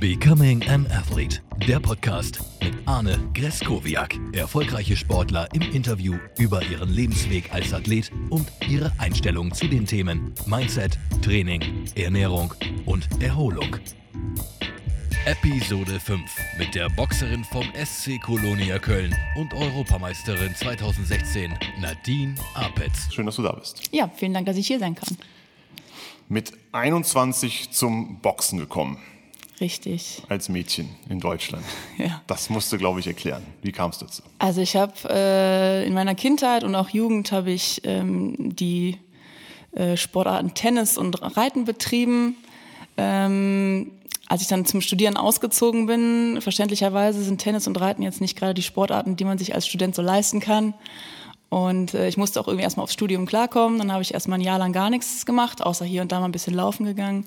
Becoming an Athlete, der Podcast mit Arne Greskowiak. Erfolgreiche Sportler im Interview über ihren Lebensweg als Athlet und ihre Einstellung zu den Themen Mindset, Training, Ernährung und Erholung. Episode 5 mit der Boxerin vom SC Kolonia Köln und Europameisterin 2016 Nadine Apetz. Schön, dass du da bist. Ja, vielen Dank, dass ich hier sein kann. Mit 21 zum Boxen gekommen. Richtig. Als Mädchen in Deutschland. Ja. Das musst du, glaube ich, erklären. Wie kam es dazu? Also ich habe äh, in meiner Kindheit und auch Jugend habe ich ähm, die äh, Sportarten Tennis und Reiten betrieben. Ähm, als ich dann zum Studieren ausgezogen bin, verständlicherweise sind Tennis und Reiten jetzt nicht gerade die Sportarten, die man sich als Student so leisten kann. Und äh, ich musste auch irgendwie erstmal aufs Studium klarkommen. Dann habe ich erstmal ein Jahr lang gar nichts gemacht, außer hier und da mal ein bisschen laufen gegangen.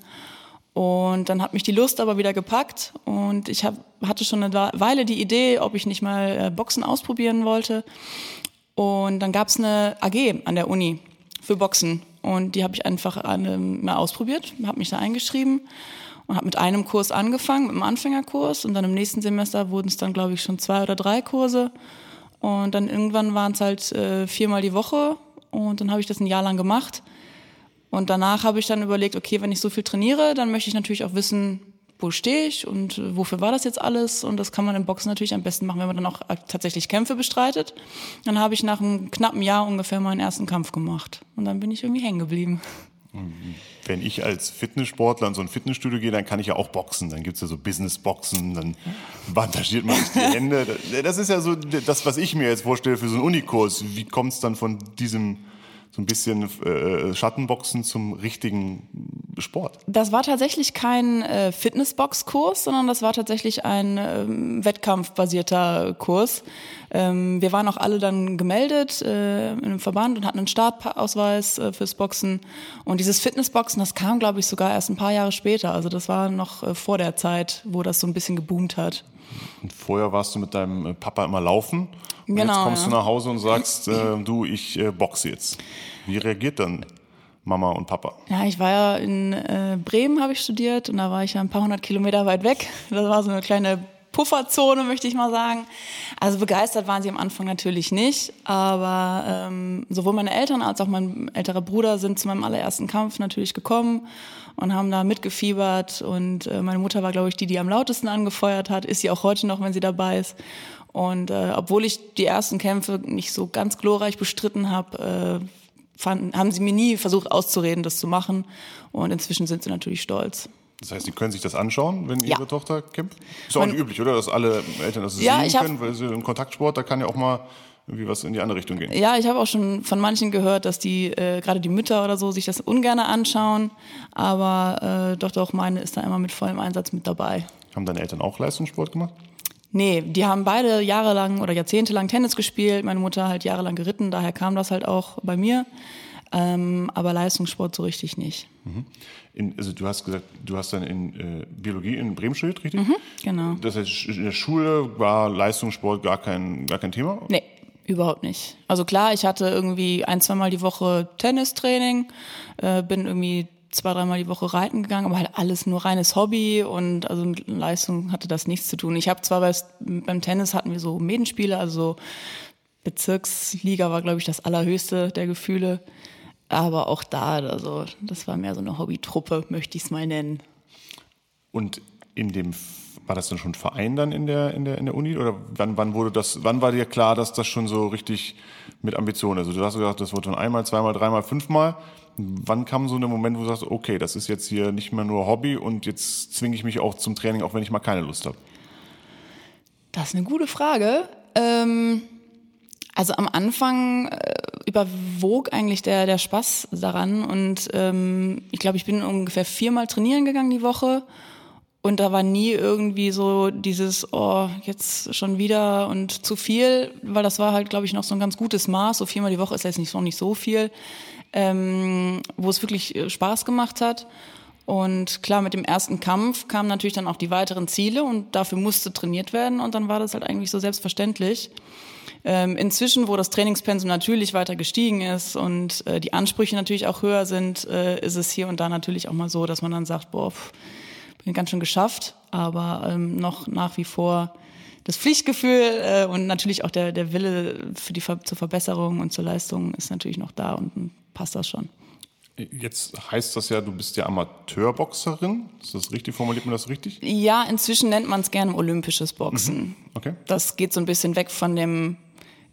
Und dann hat mich die Lust aber wieder gepackt. Und ich hab, hatte schon eine Weile die Idee, ob ich nicht mal äh, Boxen ausprobieren wollte. Und dann gab es eine AG an der Uni für Boxen. Und die habe ich einfach an, mal ausprobiert, habe mich da eingeschrieben und habe mit einem Kurs angefangen, mit einem Anfängerkurs. Und dann im nächsten Semester wurden es dann, glaube ich, schon zwei oder drei Kurse. Und dann irgendwann waren es halt äh, viermal die Woche. Und dann habe ich das ein Jahr lang gemacht und danach habe ich dann überlegt, okay, wenn ich so viel trainiere, dann möchte ich natürlich auch wissen, wo stehe ich und wofür war das jetzt alles? Und das kann man im Boxen natürlich am besten machen, wenn man dann auch tatsächlich Kämpfe bestreitet. Dann habe ich nach einem knappen Jahr ungefähr meinen ersten Kampf gemacht. Und dann bin ich irgendwie hängen geblieben. Wenn ich als Fitnesssportler in so ein Fitnessstudio gehe, dann kann ich ja auch boxen. Dann gibt es ja so Business-Boxen, dann bandagiert man sich die Hände. Das ist ja so das, was ich mir jetzt vorstelle für so einen Unikurs. Wie kommt es dann von diesem so ein bisschen äh, Schattenboxen zum richtigen Sport? Das war tatsächlich kein äh, Fitnessbox-Kurs, sondern das war tatsächlich ein ähm, wettkampfbasierter Kurs. Ähm, wir waren auch alle dann gemeldet äh, in einem Verband und hatten einen Startausweis äh, fürs Boxen. Und dieses Fitnessboxen, das kam, glaube ich, sogar erst ein paar Jahre später. Also das war noch äh, vor der Zeit, wo das so ein bisschen geboomt hat. Und vorher warst du mit deinem äh, Papa immer laufen. Und genau, jetzt kommst ja. du nach Hause und sagst, äh, du, ich äh, boxe jetzt. Wie reagiert dann Mama und Papa? Ja, ich war ja in äh, Bremen, habe ich studiert und da war ich ja ein paar hundert Kilometer weit weg. Das war so eine kleine Pufferzone, möchte ich mal sagen. Also begeistert waren sie am Anfang natürlich nicht, aber ähm, sowohl meine Eltern als auch mein älterer Bruder sind zu meinem allerersten Kampf natürlich gekommen und haben da mitgefiebert und äh, meine Mutter war, glaube ich, die, die am lautesten angefeuert hat, ist sie auch heute noch, wenn sie dabei ist. Und äh, obwohl ich die ersten Kämpfe nicht so ganz glorreich bestritten habe, äh, fanden, haben sie mir nie versucht auszureden, das zu machen. Und inzwischen sind sie natürlich stolz. Das heißt, Sie können sich das anschauen, wenn Ja. Ihre Tochter kämpft? Ist auch nicht üblich, oder? Dass alle Eltern das Ja, sehen können, weil sie im Kontaktsport, da kann ja auch mal irgendwie was in die andere Richtung gehen. Ja, ich habe auch schon von manchen gehört, dass die, äh, gerade die Mütter oder so, sich das ungern anschauen. Aber äh, doch, doch, meine ist da immer mit vollem Einsatz mit dabei. Haben deine Eltern auch Leistungssport gemacht? Nee, die haben beide jahrelang oder jahrzehntelang Tennis gespielt. Meine Mutter halt jahrelang geritten, daher kam das halt auch bei mir. Ähm, aber Leistungssport so richtig nicht. In, also du hast gesagt, du hast dann in äh, Biologie in Bremen studiert, richtig? Genau. Das heißt, in der Schule war Leistungssport gar kein, gar kein Thema? Nee, überhaupt nicht. Also klar, ich hatte irgendwie ein, zweimal die Woche Tennistraining, äh, bin irgendwie zwei, dreimal die Woche reiten gegangen, aber halt alles nur reines Hobby und also mit Leistung hatte das nichts zu tun. Ich habe zwar bei, beim Tennis hatten wir so Medenspiele, also Bezirksliga war, glaube ich, das allerhöchste der Gefühle. Aber auch da, also das war mehr so eine Hobbytruppe, möchte ich es mal nennen. Und in dem, war das dann schon Verein dann in der, in der, in der Uni? Oder wann, wann wurde das, wann war dir klar, dass das schon so richtig mit Ambition ist? Also du hast gesagt, das wurde dann einmal, zweimal, dreimal, fünfmal. Wann kam so ein Moment, wo du sagst, okay, das ist jetzt hier nicht mehr nur Hobby und jetzt zwinge ich mich auch zum Training, auch wenn ich mal keine Lust habe? Das ist eine gute Frage. Ähm, also am Anfang äh, überwog eigentlich der, der Spaß daran und ähm, ich glaube, ich bin ungefähr viermal trainieren gegangen die Woche und da war nie irgendwie so dieses, oh, jetzt schon wieder und zu viel, weil das war halt, glaube ich, noch so ein ganz gutes Maß. So viermal die Woche ist jetzt nicht, noch nicht so viel, ähm, wo es wirklich äh, Spaß gemacht hat. Und klar, mit dem ersten Kampf kamen natürlich dann auch die weiteren Ziele und dafür musste trainiert werden und dann war das halt eigentlich so selbstverständlich. Ähm, inzwischen, wo das Trainingspensum natürlich weiter gestiegen ist und äh, die Ansprüche natürlich auch höher sind, äh, ist es hier und da natürlich auch mal so, dass man dann sagt, boah, pff, bin ganz schön geschafft. aber ähm, noch nach wie vor das Pflichtgefühl äh, und natürlich auch der, der Wille für die zur Verbesserung und zur Leistung ist natürlich noch da und passt das schon. Jetzt heißt das ja, du bist ja Amateurboxerin. Ist das richtig? Formuliert man das richtig? Ja, inzwischen nennt man es gerne olympisches Boxen. Mhm. Okay. Das geht so ein bisschen weg von dem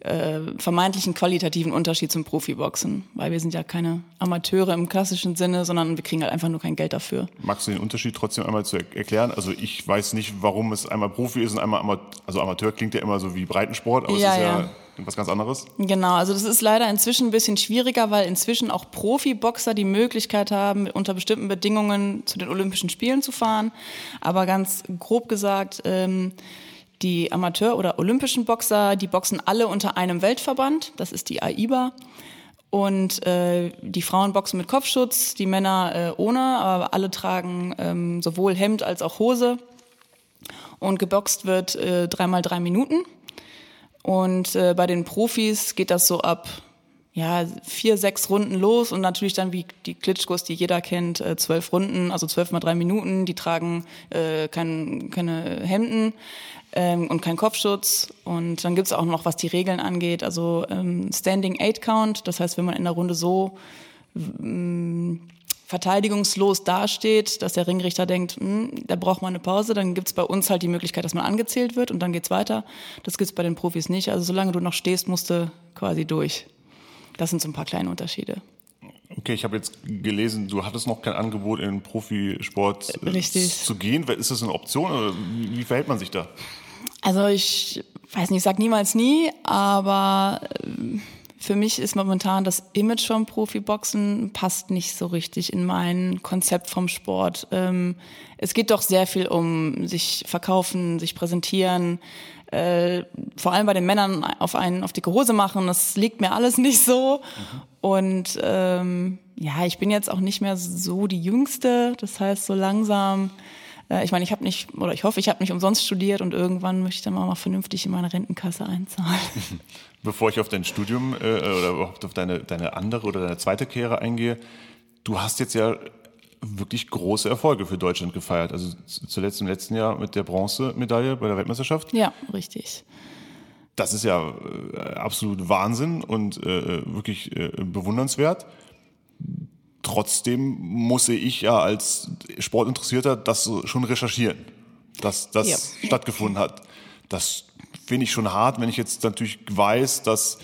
äh, vermeintlichen qualitativen Unterschied zum Profiboxen, weil wir sind ja keine Amateure im klassischen Sinne, sondern wir kriegen halt einfach nur kein Geld dafür. Magst du den Unterschied trotzdem einmal zu erklären? Also ich weiß nicht, warum es einmal Profi ist und einmal Amateur. Also Amateur klingt ja immer so wie Breitensport, aber ja, es ist ja, ja was ganz anderes. Genau, also das ist leider inzwischen ein bisschen schwieriger, weil inzwischen auch Profiboxer die Möglichkeit haben, unter bestimmten Bedingungen zu den Olympischen Spielen zu fahren. Aber ganz grob gesagt, ähm, die Amateur- oder Olympischen Boxer, die boxen alle unter einem Weltverband, das ist die AIBA. Und äh, die Frauen boxen mit Kopfschutz, die Männer äh, ohne, aber alle tragen ähm, sowohl Hemd als auch Hose. Und geboxt wird äh, dreimal drei Minuten. Und äh, bei den Profis geht das so ab ja, vier, sechs Runden los und natürlich dann wie die Klitschkos, die jeder kennt, äh, zwölf Runden, also zwölf mal drei Minuten. Die tragen äh, kein, keine Hemden ähm, und kein Kopfschutz. Und dann gibt's auch noch, was die Regeln angeht, also ähm, Standing Eight Count. Das heißt, wenn man in der Runde so ähm, verteidigungslos dasteht, dass der Ringrichter denkt, hm, da braucht man eine Pause, dann gibt's bei uns halt die Möglichkeit, dass man angezählt wird und dann geht's weiter. Das gibt's bei den Profis nicht. Also solange du noch stehst, musst du quasi durch. Das sind so ein paar kleine Unterschiede. Okay, ich habe jetzt gelesen, du hattest noch kein Angebot in Profisport äh, zu gehen. Ist das eine Option oder wie, wie verhält man sich da? Also ich weiß nicht, ich sag niemals nie, aber äh, für mich ist momentan das Image vom Profiboxen passt nicht so richtig in mein Konzept vom Sport. Ähm, es geht doch sehr viel um sich verkaufen, sich präsentieren, äh, vor allem bei den Männern auf einen auf dicke Hose machen. Das liegt mir alles nicht so. Und ähm, ja, ich bin jetzt auch nicht mehr so die Jüngste. Das heißt, so langsam äh, ich meine, ich habe nicht, oder ich hoffe, ich habe nicht umsonst studiert und irgendwann möchte ich dann mal vernünftig in meine Rentenkasse einzahlen. Bevor ich auf dein Studium äh, oder überhaupt auf deine, deine andere oder deine zweite Kehre eingehe, du hast jetzt ja wirklich große Erfolge für Deutschland gefeiert. Also zuletzt im letzten Jahr mit der Bronzemedaille bei der Weltmeisterschaft. Ja, richtig. Das ist ja äh, absolut Wahnsinn und äh, wirklich äh, bewundernswert. Trotzdem muss ich ja als Sportinteressierter das schon recherchieren, dass das ja. stattgefunden hat. Das finde ich schon hart, wenn ich jetzt natürlich weiß, dass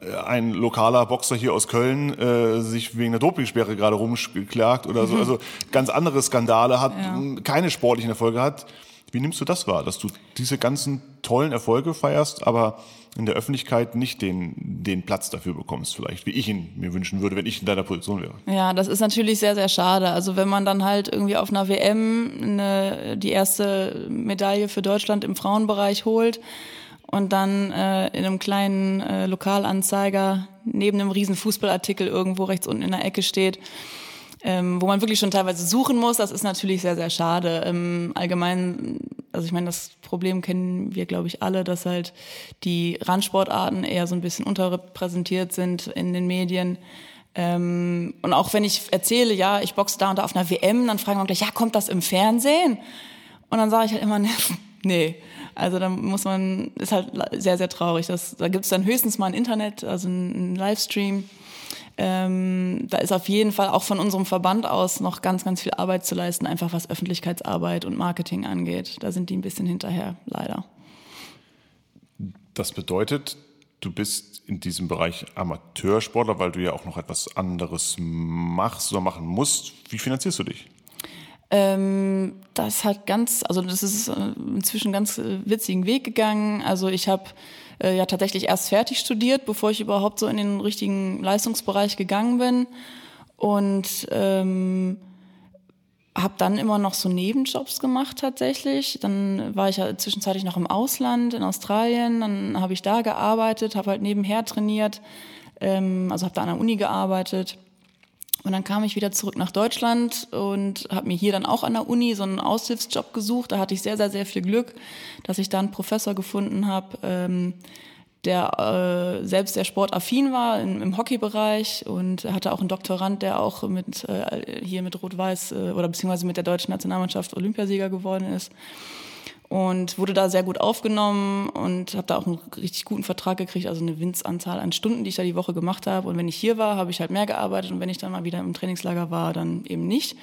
äh, ein lokaler Boxer hier aus Köln äh, sich wegen der Dopingsperre gerade rumklagt oder so, mhm. also ganz andere Skandale hat, ja. keine sportlichen Erfolge hat. Wie nimmst du das wahr, dass du diese ganzen tollen Erfolge feierst, aber in der Öffentlichkeit nicht den, den Platz dafür bekommst, vielleicht, wie ich ihn mir wünschen würde, wenn ich in deiner Position wäre? Ja, das ist natürlich sehr, sehr schade. Also wenn man dann halt irgendwie auf einer WM eine, die erste Medaille für Deutschland im Frauenbereich holt und dann äh, in einem kleinen äh, Lokalanzeiger neben einem riesen Fußballartikel irgendwo rechts unten in der Ecke steht, ähm, wo man wirklich schon teilweise suchen muss. Das ist natürlich sehr, sehr schade. Im Allgemeinen, also ich meine, das Problem kennen wir, glaube ich, alle, dass halt die Randsportarten eher so ein bisschen unterrepräsentiert sind in den Medien. Ähm, und auch wenn ich erzähle, ja, ich boxe da und da auf einer WM, dann fragen wir gleich, ja, kommt das im Fernsehen? Und dann sage ich halt immer, nee. Also da muss man, ist halt sehr, sehr traurig. Das, da gibt es dann höchstens mal ein Internet, also ein Livestream ähm, da ist auf jeden Fall auch von unserem Verband aus noch ganz, ganz viel Arbeit zu leisten, einfach was Öffentlichkeitsarbeit und Marketing angeht. Da sind die ein bisschen hinterher, leider. Das bedeutet, du bist in diesem Bereich Amateursportler, weil du ja auch noch etwas anderes machst oder machen musst. Wie finanzierst du dich? Ähm, das hat ganz, also das ist äh, inzwischen ganz äh, witzigen Weg gegangen. Also ich habe äh, ja tatsächlich erst fertig studiert, bevor ich überhaupt so in den richtigen Leistungsbereich gegangen bin. Und ähm, habe dann immer noch so Nebenjobs gemacht tatsächlich. Dann war ich ja zwischenzeitlich noch im Ausland in Australien, dann habe ich da gearbeitet, habe halt nebenher trainiert, ähm, also habe da an der Uni gearbeitet und dann kam ich wieder zurück nach Deutschland und habe mir hier dann auch an der Uni so einen Aushilfsjob gesucht. Da hatte ich sehr, sehr, sehr viel Glück, dass ich da einen Professor gefunden habe, ähm, der äh, selbst sehr sportaffin war im, im Hockeybereich und hatte auch einen Doktorand, der auch mit äh, hier mit Rot-Weiß äh, oder beziehungsweise mit der deutschen Nationalmannschaft Olympiasieger geworden ist und wurde da sehr gut aufgenommen und habe da auch einen richtig guten Vertrag gekriegt, also eine Winzanzahl an Stunden, die ich da die Woche gemacht habe. Und wenn ich hier war, habe ich halt mehr gearbeitet und wenn ich dann mal wieder im Trainingslager war, dann eben nicht.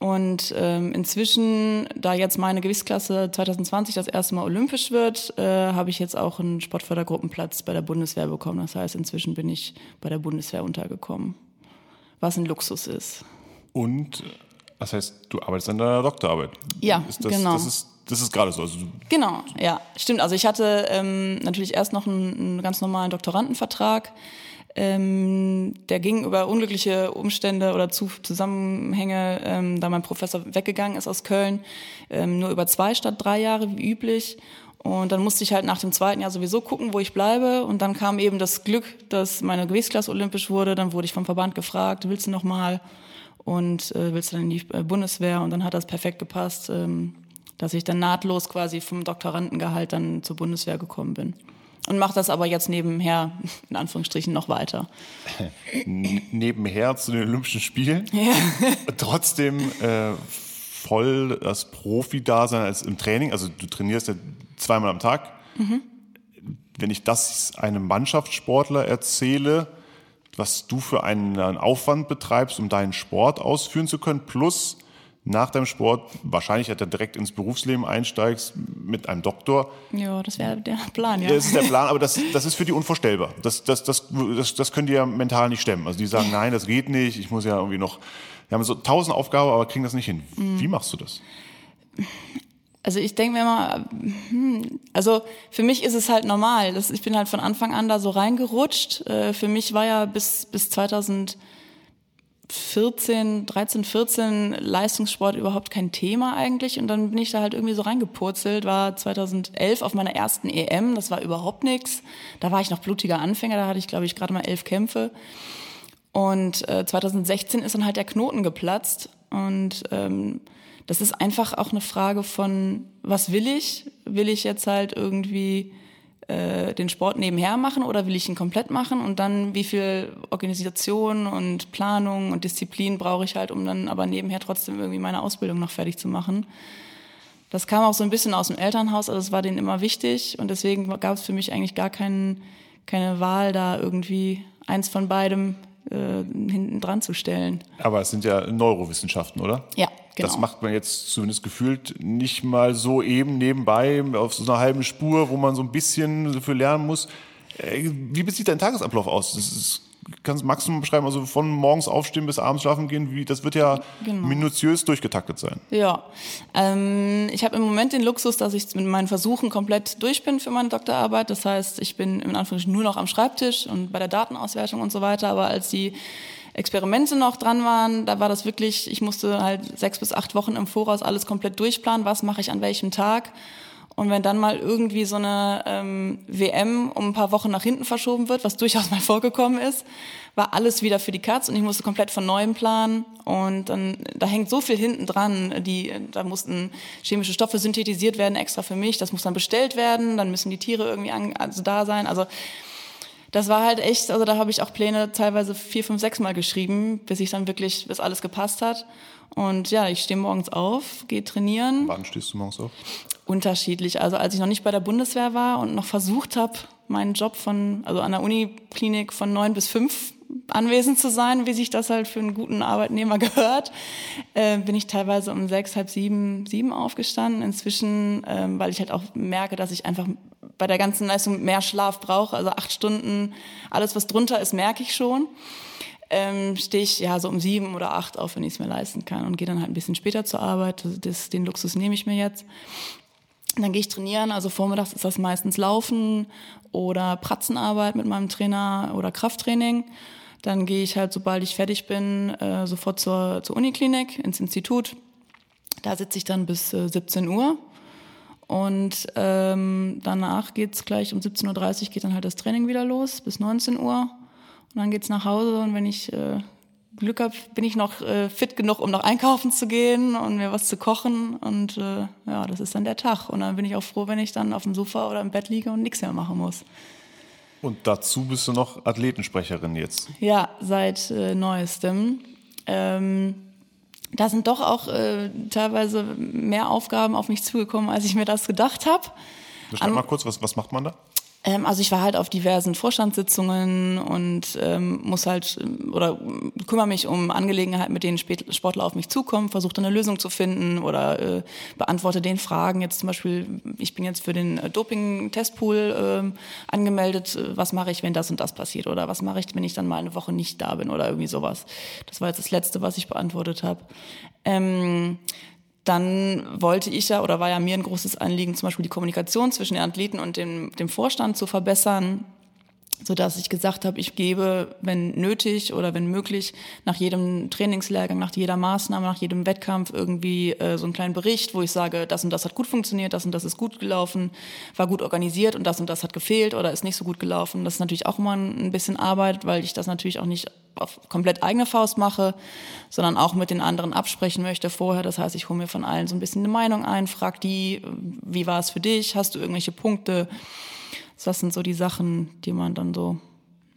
Und ähm, inzwischen, da jetzt meine Gewichtsklasse 2020 das erste Mal olympisch wird, äh, habe ich jetzt auch einen Sportfördergruppenplatz bei der Bundeswehr bekommen. Das heißt, inzwischen bin ich bei der Bundeswehr untergekommen, was ein Luxus ist. Und das heißt, du arbeitest an deiner Doktorarbeit. Ja, ist das, genau. Das ist, das ist gerade so. Also genau, ja, stimmt. Also ich hatte ähm, natürlich erst noch einen, einen ganz normalen Doktorandenvertrag. Ähm, der ging über unglückliche Umstände oder zu Zusammenhänge, ähm, da mein Professor weggegangen ist aus Köln, ähm, nur über zwei statt drei Jahre wie üblich. Und dann musste ich halt nach dem zweiten Jahr sowieso gucken, wo ich bleibe. Und dann kam eben das Glück, dass meine Gewichtsklasse olympisch wurde. Dann wurde ich vom Verband gefragt, willst du noch mal? Und äh, willst du dann in die äh, Bundeswehr? Und dann hat das perfekt gepasst, ähm, dass ich dann nahtlos quasi vom Doktorandengehalt dann zur Bundeswehr gekommen bin und mache das aber jetzt nebenher, in Anführungsstrichen, noch weiter. nebenher zu den Olympischen Spielen. Ja. Trotzdem äh, voll das Profi-Dasein als im Training. Also du trainierst ja zweimal am Tag. Mhm. Wenn ich das einem Mannschaftssportler erzähle, was du für einen Aufwand betreibst, um deinen Sport ausführen zu können, plus nach deinem Sport wahrscheinlich halt direkt ins Berufsleben einsteigst mit einem Doktor. Ja, das wäre der Plan, ja. Das ist der Plan, aber das, das ist für die unvorstellbar. Das, das, das, das, das können die ja mental nicht stemmen. Also die sagen, nein, das geht nicht, ich muss ja irgendwie noch, wir haben so tausend Aufgaben, aber kriegen das nicht hin. Mhm. Wie machst du das? Also ich denke mir immer, hm, also für mich ist es halt normal. Das, ich bin halt von Anfang an da so reingerutscht. Äh, für mich war ja bis, bis 2000 14, 13, 14 Leistungssport überhaupt kein Thema eigentlich. Und dann bin ich da halt irgendwie so reingepurzelt, war 2011 auf meiner ersten EM, das war überhaupt nichts. Da war ich noch blutiger Anfänger, da hatte ich, glaube ich, gerade mal elf Kämpfe. Und äh, 2016 ist dann halt der Knoten geplatzt. Und ähm, das ist einfach auch eine Frage von, was will ich? Will ich jetzt halt irgendwie äh, den Sport nebenher machen oder will ich ihn komplett machen und dann wie viel Organisation und Planung und Disziplin brauche ich halt, um dann aber nebenher trotzdem irgendwie meine Ausbildung noch fertig zu machen. Das kam auch so ein bisschen aus dem Elternhaus, also es war denen immer wichtig und deswegen gab es für mich eigentlich gar keinen, keine Wahl, da irgendwie eins von beidem äh, hinten dran zu stellen. Aber es sind ja Neurowissenschaften, oder? Ja, genau. Das macht man jetzt zumindest gefühlt nicht mal so eben nebenbei auf so einer halben Spur, wo man so ein bisschen dafür lernen muss. Äh, wie sieht dein Tagesablauf aus? Das ist kannst, magst du mal beschreiben, also von morgens aufstehen bis abends schlafen gehen, wie, das wird ja genau. minutiös durchgetaktet sein. Ja, ähm, ich habe im Moment den Luxus, dass ich mit meinen Versuchen komplett durch bin für meine Doktorarbeit. Das heißt, ich bin in Anführungsstrichen nur noch am Schreibtisch und bei der Datenauswertung und so weiter. Aber als die Experimente noch dran waren, da war das wirklich, ich musste halt sechs bis acht Wochen im Voraus alles komplett durchplanen, was mache ich an welchem Tag. Und wenn dann mal irgendwie so eine ähm, WM um ein paar Wochen nach hinten verschoben wird, was durchaus mal vorgekommen ist, war alles wieder für die Katz und ich musste komplett von neuem planen. Und dann, da hängt so viel hinten dran. Die, da mussten chemische Stoffe synthetisiert werden, extra für mich. Das muss dann bestellt werden. Dann müssen die Tiere irgendwie an, also da sein. Also das war halt echt, also da habe ich auch Pläne teilweise vier, fünf, sechs Mal geschrieben, bis ich dann wirklich, bis alles gepasst hat. Und ja, ich stehe morgens auf, gehe trainieren. Wann stehst du morgens auf? Unterschiedlich. Also als ich noch nicht bei der Bundeswehr war und noch versucht habe, meinen Job von, also an der Uniklinik von neun bis fünf anwesend zu sein, wie sich das halt für einen guten Arbeitnehmer gehört, äh, bin ich teilweise um sechs, halb sieben, sieben aufgestanden. Inzwischen, ähm, weil ich halt auch merke, dass ich einfach bei der ganzen Leistung mehr Schlaf brauche. Also acht Stunden, alles was drunter ist, merke ich schon ähm, stehe ich ja so um sieben oder acht auf, wenn ich es mir leisten kann und gehe dann halt ein bisschen später zur Arbeit. Das, den Luxus nehme ich mir jetzt. Dann gehe ich trainieren, also vormittags ist das meistens Laufen oder Pratzenarbeit mit meinem Trainer oder Krafttraining. Dann gehe ich halt, sobald ich fertig bin, äh, sofort zur, zur Uniklinik, ins Institut. Da sitze ich dann bis äh, 17 Uhr. Und ähm, danach geht's gleich um 17.30 Uhr geht dann halt das Training wieder los, bis 19 Uhr. Und dann geht's nach Hause und wenn ich äh, Glück habe, bin ich noch äh, fit genug, um noch einkaufen zu gehen und mir was zu kochen. Und äh, ja, das ist dann der Tag. Und dann bin ich auch froh, wenn ich dann auf dem Sofa oder im Bett liege und nichts mehr machen muss. Und dazu bist du noch Athletensprecherin jetzt. Ja, seit äh, neuestem. Ähm, da sind doch auch äh, teilweise mehr Aufgaben auf mich zugekommen, als ich mir das gedacht habe. Beschreib mal kurz, was, was macht man da? Ähm, also ich war halt auf diversen Vorstandssitzungen und ähm, muss halt ähm, oder kümmere mich um Angelegenheiten, mit denen Sportler auf mich zukommen, versuche eine Lösung zu finden oder äh, beantworte den Fragen. Jetzt zum Beispiel, ich bin jetzt für den äh, Doping-Testpool äh, angemeldet. Was mache ich, wenn das und das passiert? Oder was mache ich, wenn ich dann mal eine Woche nicht da bin oder irgendwie sowas? Das war jetzt das Letzte, was ich beantwortet habe. Ähm, dann wollte ich ja oder war ja mir ein großes Anliegen, zum Beispiel die Kommunikation zwischen den Athleten und dem, dem Vorstand zu verbessern, so dass ich gesagt habe, ich gebe, wenn nötig oder wenn möglich, nach jedem Trainingslehrgang, nach jeder Maßnahme, nach jedem Wettkampf irgendwie äh, so einen kleinen Bericht, wo ich sage, das und das hat gut funktioniert, das und das ist gut gelaufen, war gut organisiert und das und das hat gefehlt oder ist nicht so gut gelaufen. Das ist natürlich auch immer ein bisschen Arbeit, weil ich das natürlich auch nicht auf komplett eigene Faust mache, sondern auch mit den anderen absprechen möchte vorher. Das heißt, ich hole mir von allen so ein bisschen eine Meinung ein, frag die, wie war es für dich, hast du irgendwelche Punkte? Das sind so die Sachen, die man dann so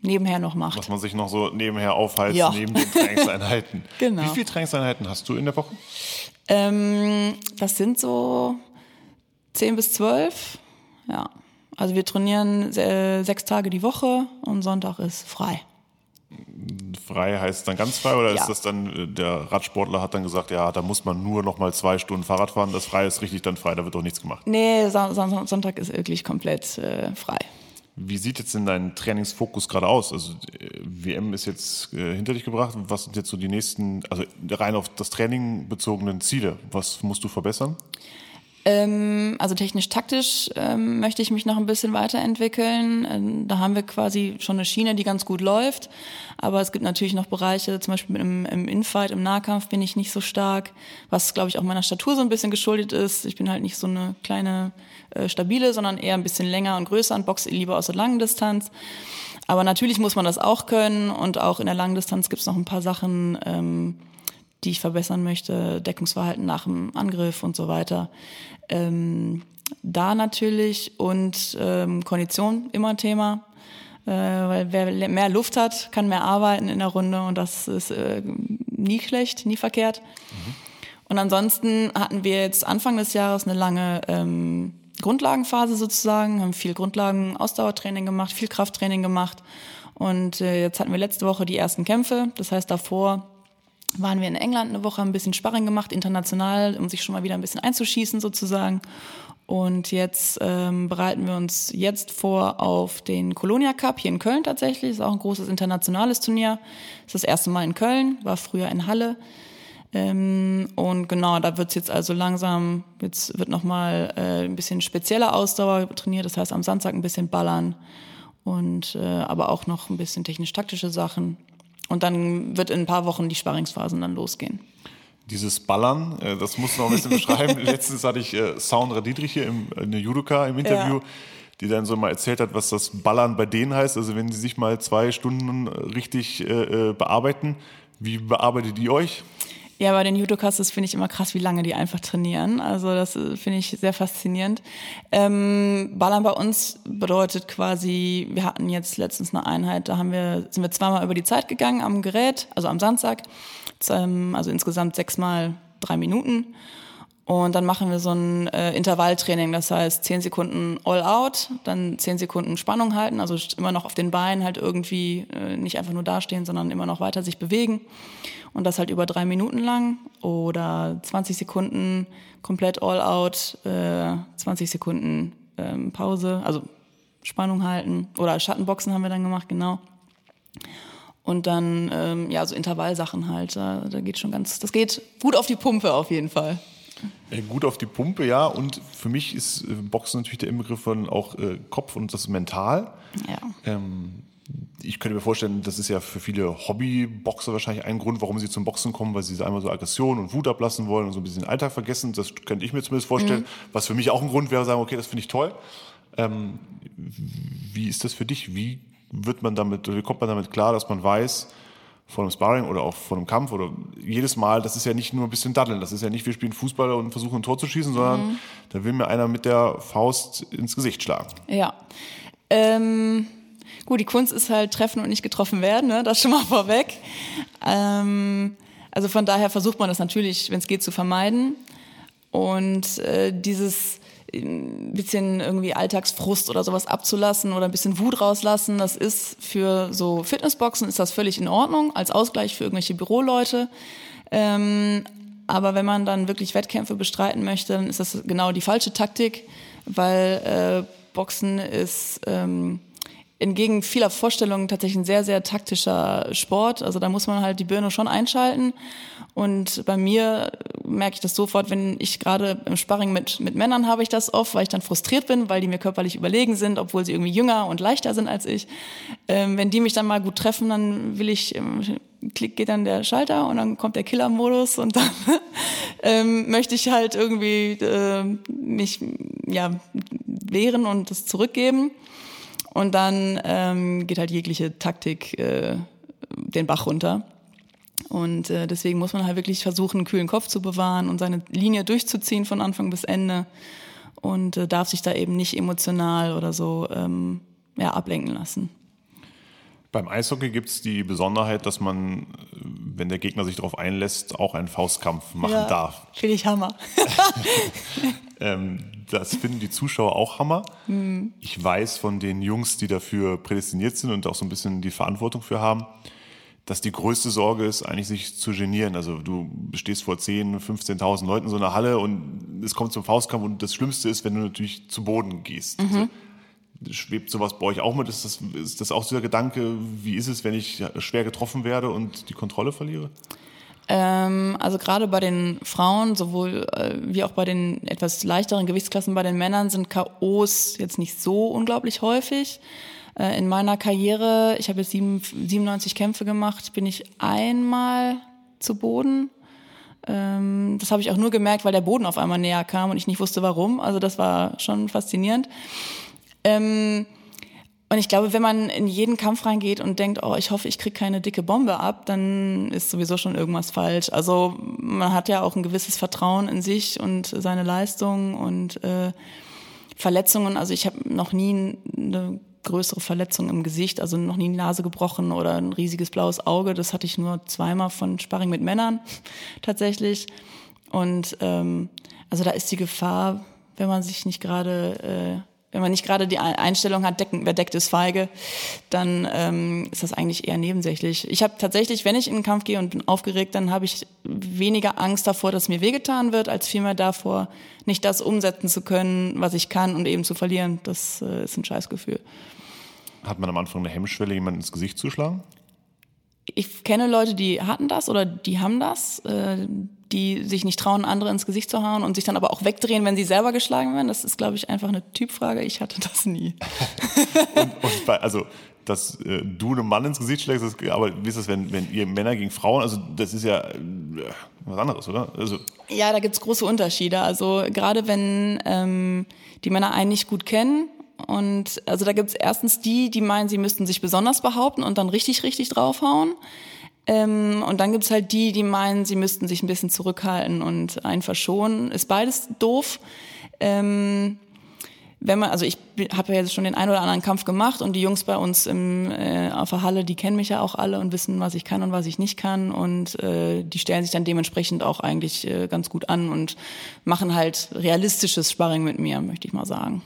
nebenher noch macht. Was man sich noch so nebenher aufheizt, ja. neben den Trainingseinheiten. genau. Wie viele Trainingseinheiten hast du in der Woche? Ähm, das sind so zehn bis zwölf. Ja. Also wir trainieren sechs Tage die Woche und Sonntag ist frei frei heißt dann ganz frei oder ja. ist das dann, äh, der Radsportler hat dann gesagt, ja, da muss man nur noch mal zwei Stunden Fahrrad fahren, das frei ist richtig dann frei, da wird doch nichts gemacht? Nee, Sonntag ist wirklich komplett äh, frei. Wie sieht jetzt denn dein Trainingsfokus gerade aus? Also äh, WM ist jetzt äh, hinter dich gebracht. Was sind jetzt so die nächsten, also rein auf das Training bezogenen Ziele? Was musst du verbessern? Ähm, also technisch-taktisch ähm, möchte ich mich noch ein bisschen weiterentwickeln. Ähm, da haben wir quasi schon eine Schiene, die ganz gut läuft. Aber es gibt natürlich noch Bereiche, zum Beispiel im, im Infight, im Nahkampf bin ich nicht so stark, was glaube ich auch meiner Statur so ein bisschen geschuldet ist. Ich bin halt nicht so eine kleine äh, stabile, sondern eher ein bisschen länger und größer und boxe lieber aus der langen Distanz. Aber natürlich muss man das auch können und auch in der langen Distanz gibt es noch ein paar Sachen, ähm, die ich verbessern möchte, Deckungsverhalten nach dem Angriff und so weiter. Ähm, da natürlich und ähm, Kondition immer Thema, äh, weil wer mehr Luft hat, kann mehr arbeiten in der Runde und das ist äh, nie schlecht, nie verkehrt. Mhm. Und ansonsten hatten wir jetzt Anfang des Jahres eine lange ähm, Grundlagenphase sozusagen, haben viel Grundlagen-Ausdauertraining gemacht, viel Krafttraining gemacht und äh, jetzt hatten wir letzte Woche die ersten Kämpfe. Das heißt, davor waren wir in England eine Woche, haben ein bisschen Sparring gemacht, international, um sich schon mal wieder ein bisschen einzuschießen sozusagen. Und jetzt ähm, bereiten wir uns jetzt vor auf den Colonia Cup hier in Köln tatsächlich. Ist auch ein großes internationales Turnier. Ist das erste Mal in Köln, war früher in Halle. Ähm, und genau, da wird's jetzt also langsam, jetzt wird nochmal äh, ein bisschen spezieller Ausdauer trainiert. Das heißt am Samstag ein bisschen ballern und äh, aber auch noch ein bisschen technisch-taktische Sachen. Und dann wird in ein paar Wochen die Sparringsphasen dann losgehen. Dieses Ballern, äh, das musst du noch ein bisschen beschreiben. Letztens hatte ich äh, Saundra Dietrich hier, im, eine Judoka im Interview. Ja die dann so mal erzählt hat, was das Ballern bei denen heißt. Also wenn sie sich mal zwei Stunden richtig äh, äh bearbeiten, wie bearbeitet die euch? Ja, bei den Judokas, das finde ich immer krass, wie lange die einfach trainieren. Also das äh, finde ich sehr faszinierend. Ähm, Ballern bei uns bedeutet quasi, wir hatten jetzt letztens eine Einheit, da haben wir, sind wir zweimal über die Zeit gegangen am Gerät, also am Samstag. Ähm, also insgesamt sechsmal drei Minuten. Und dann machen wir so ein äh, Intervalltraining, das heißt zehn Sekunden all out, dann zehn Sekunden Spannung halten, also immer noch auf den Beinen halt irgendwie äh, nicht einfach nur dastehen, sondern immer noch weiter sich bewegen. Und das halt über drei Minuten lang oder 20 Sekunden komplett all out, äh, 20 Sekunden ähm, Pause, also Spannung halten. Oder Schattenboxen haben wir dann gemacht, genau. Und dann, ähm, ja, so Intervallsachen halt, da, da geht schon ganz, das geht gut auf die Pumpe auf jeden Fall. Äh, gut auf die Pumpe, ja. Und für mich ist äh, Boxen natürlich der Inbegriff von auch äh, Kopf und das Mental. Ja. Ähm, ich könnte mir vorstellen, das ist ja für viele Hobbyboxer wahrscheinlich ein Grund, warum sie zum Boxen kommen, weil sie einmal so Aggression und Wut ablassen wollen und so ein bisschen den Alltag vergessen. Das könnte ich mir zumindest vorstellen. Mhm. Was für mich auch ein Grund wäre, sagen, okay, das finde ich toll. Ähm, wie ist das für dich? Wie wird man damit, wie kommt man damit klar, dass man weiß, vor einem Sparring oder auch vor einem Kampf oder jedes Mal, das ist ja nicht nur ein bisschen daddeln, das ist ja nicht, wir spielen Fußball und versuchen ein Tor zu schießen, sondern mhm. da will mir einer mit der Faust ins Gesicht schlagen. Ja. Ähm gut, die Kunst ist halt treffen und nicht getroffen werden, ne? das schon mal vorweg. Ähm, also von daher versucht man das natürlich, wenn es geht, zu vermeiden. Und äh, dieses ein bisschen irgendwie Alltagsfrust oder sowas abzulassen oder ein bisschen Wut rauslassen, das ist für so Fitnessboxen ist das völlig in Ordnung, als Ausgleich für irgendwelche Büroleute. Ähm, aber wenn man dann wirklich Wettkämpfe bestreiten möchte, dann ist das genau die falsche Taktik, weil äh, Boxen ist ähm, entgegen vieler Vorstellungen tatsächlich ein sehr, sehr taktischer Sport. Also da muss man halt die Birne schon einschalten. Und bei mir merke ich das sofort, wenn ich gerade im Sparring mit, mit Männern habe ich das oft, weil ich dann frustriert bin, weil die mir körperlich überlegen sind, obwohl sie irgendwie jünger und leichter sind als ich. Ähm, wenn die mich dann mal gut treffen, dann will ich, ähm, klick, geht dann der Schalter und dann kommt der Killer-Modus und dann ähm, möchte ich halt irgendwie äh, mich ja, wehren und das zurückgeben. Und dann ähm, geht halt jegliche Taktik äh, den Bach runter. Und äh, deswegen muss man halt wirklich versuchen, einen kühlen Kopf zu bewahren und seine Linie durchzuziehen von Anfang bis Ende und äh, darf sich da eben nicht emotional oder so ähm, ja, ablenken lassen. Beim Eishockey gibt es die Besonderheit, dass man, wenn der Gegner sich darauf einlässt, auch einen Faustkampf machen ja, darf. Finde ich Hammer. ähm, das finden die Zuschauer auch Hammer. Mhm. Ich weiß von den Jungs, die dafür prädestiniert sind und auch so ein bisschen die Verantwortung für haben, dass die größte Sorge ist, eigentlich sich zu genieren. Also du stehst vor 10, 15.000 Leuten in so einer Halle und es kommt zum Faustkampf und das Schlimmste ist, wenn du natürlich zu Boden gehst. Mhm. Also, schwebt sowas bei euch auch mit? Ist das, ist das auch der Gedanke, wie ist es, wenn ich schwer getroffen werde und die Kontrolle verliere? Ähm, also gerade bei den Frauen, sowohl äh, wie auch bei den etwas leichteren Gewichtsklassen bei den Männern sind KOs jetzt nicht so unglaublich häufig. Äh, in meiner Karriere, ich habe jetzt sieben, 97 Kämpfe gemacht, bin ich einmal zu Boden. Ähm, das habe ich auch nur gemerkt, weil der Boden auf einmal näher kam und ich nicht wusste warum. Also das war schon faszinierend. Ähm, und ich glaube, wenn man in jeden Kampf reingeht und denkt, oh, ich hoffe, ich kriege keine dicke Bombe ab, dann ist sowieso schon irgendwas falsch. Also man hat ja auch ein gewisses Vertrauen in sich und seine Leistung und äh, Verletzungen. Also ich habe noch nie eine größere Verletzung im Gesicht, also noch nie die Nase gebrochen oder ein riesiges blaues Auge. Das hatte ich nur zweimal von Sparring mit Männern tatsächlich. Und ähm, also da ist die Gefahr, wenn man sich nicht gerade, äh, wenn man nicht gerade die Einstellung hat, decken, wer deckt ist feige, dann ähm, ist das eigentlich eher nebensächlich. Ich habe tatsächlich, wenn ich in den Kampf gehe und bin aufgeregt, dann habe ich weniger Angst davor, dass mir wehgetan wird, als vielmehr davor, nicht das umsetzen zu können, was ich kann und eben zu verlieren. Das äh, ist ein Scheißgefühl. Hat man am Anfang eine Hemmschwelle, jemanden ins Gesicht zu schlagen? Ich kenne Leute, die hatten das oder die haben das, äh, die sich nicht trauen, andere ins Gesicht zu hauen und sich dann aber auch wegdrehen, wenn sie selber geschlagen werden. Das ist, glaube ich, einfach eine Typfrage. Ich hatte das nie. und, und bei, also dass äh, du einem Mann ins Gesicht schlägst, das, aber wie ist das, wenn, wenn ihr Männer gegen Frauen, also das ist ja äh, was anderes, oder? Also ja, da gibt es große Unterschiede. Also gerade wenn ähm, die Männer einen nicht gut kennen und also da gibt es erstens die, die meinen, sie müssten sich besonders behaupten und dann richtig, richtig draufhauen. Ähm, und dann gibt es halt die, die meinen, sie müssten sich ein bisschen zurückhalten und einen verschonen. Ist beides doof. Ähm, wenn man, also ich habe ja jetzt schon den einen oder anderen Kampf gemacht und die Jungs bei uns im, äh, auf der Halle, die kennen mich ja auch alle und wissen, was ich kann und was ich nicht kann und äh, die stellen sich dann dementsprechend auch eigentlich äh, ganz gut an und machen halt realistisches Sparring mit mir, möchte ich mal sagen.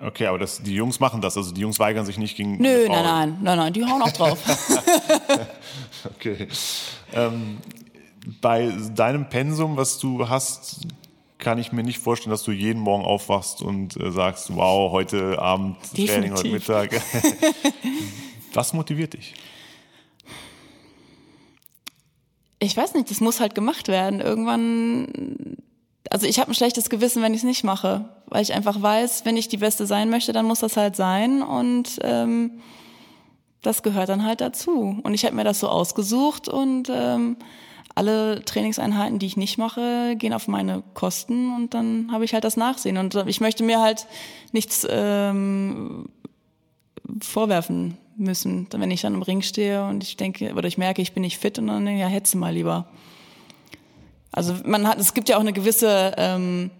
Okay, aber das, die Jungs machen das, also die Jungs weigern sich nicht gegen. Nö, nein, nein, nein, nein, die hauen auch drauf. okay. Ähm, bei deinem Pensum, was du hast, kann ich mir nicht vorstellen, dass du jeden Morgen aufwachst und äh, sagst, wow, heute Abend. Training, heute Mittag. was motiviert dich? Ich weiß nicht, das muss halt gemacht werden. Irgendwann also ich habe ein schlechtes Gewissen, wenn ich es nicht mache, weil ich einfach weiß, wenn ich die Beste sein möchte, dann muss das halt sein und ähm, das gehört dann halt dazu. Und ich habe mir das so ausgesucht und ähm, alle Trainingseinheiten, die ich nicht mache, gehen auf meine Kosten und dann habe ich halt das Nachsehen. Und ich möchte mir halt nichts ähm, vorwerfen müssen, wenn ich dann im Ring stehe und ich denke, oder ich merke, ich bin nicht fit und dann ja, hetze mal lieber. Also man hat, es gibt ja auch eine gewisse ähm,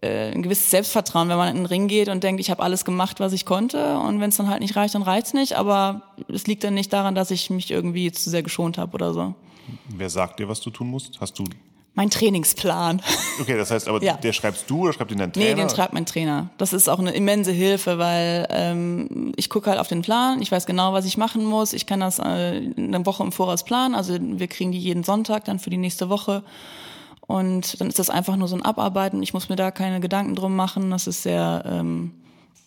äh, ein gewisses Selbstvertrauen, wenn man in den Ring geht und denkt, ich habe alles gemacht, was ich konnte. Und wenn es dann halt nicht reicht, dann reicht's nicht. Aber es liegt dann nicht daran, dass ich mich irgendwie zu sehr geschont habe oder so. Wer sagt dir, was du tun musst? Hast du mein Trainingsplan. Okay, das heißt aber, ja. der schreibst du oder schreibt ihn dein Trainer? Nee, den schreibt mein Trainer. Das ist auch eine immense Hilfe, weil ähm, ich gucke halt auf den Plan, ich weiß genau, was ich machen muss. Ich kann das äh, eine Woche im Voraus planen. Also wir kriegen die jeden Sonntag dann für die nächste Woche. Und dann ist das einfach nur so ein Abarbeiten. Ich muss mir da keine Gedanken drum machen. Das ist sehr ähm,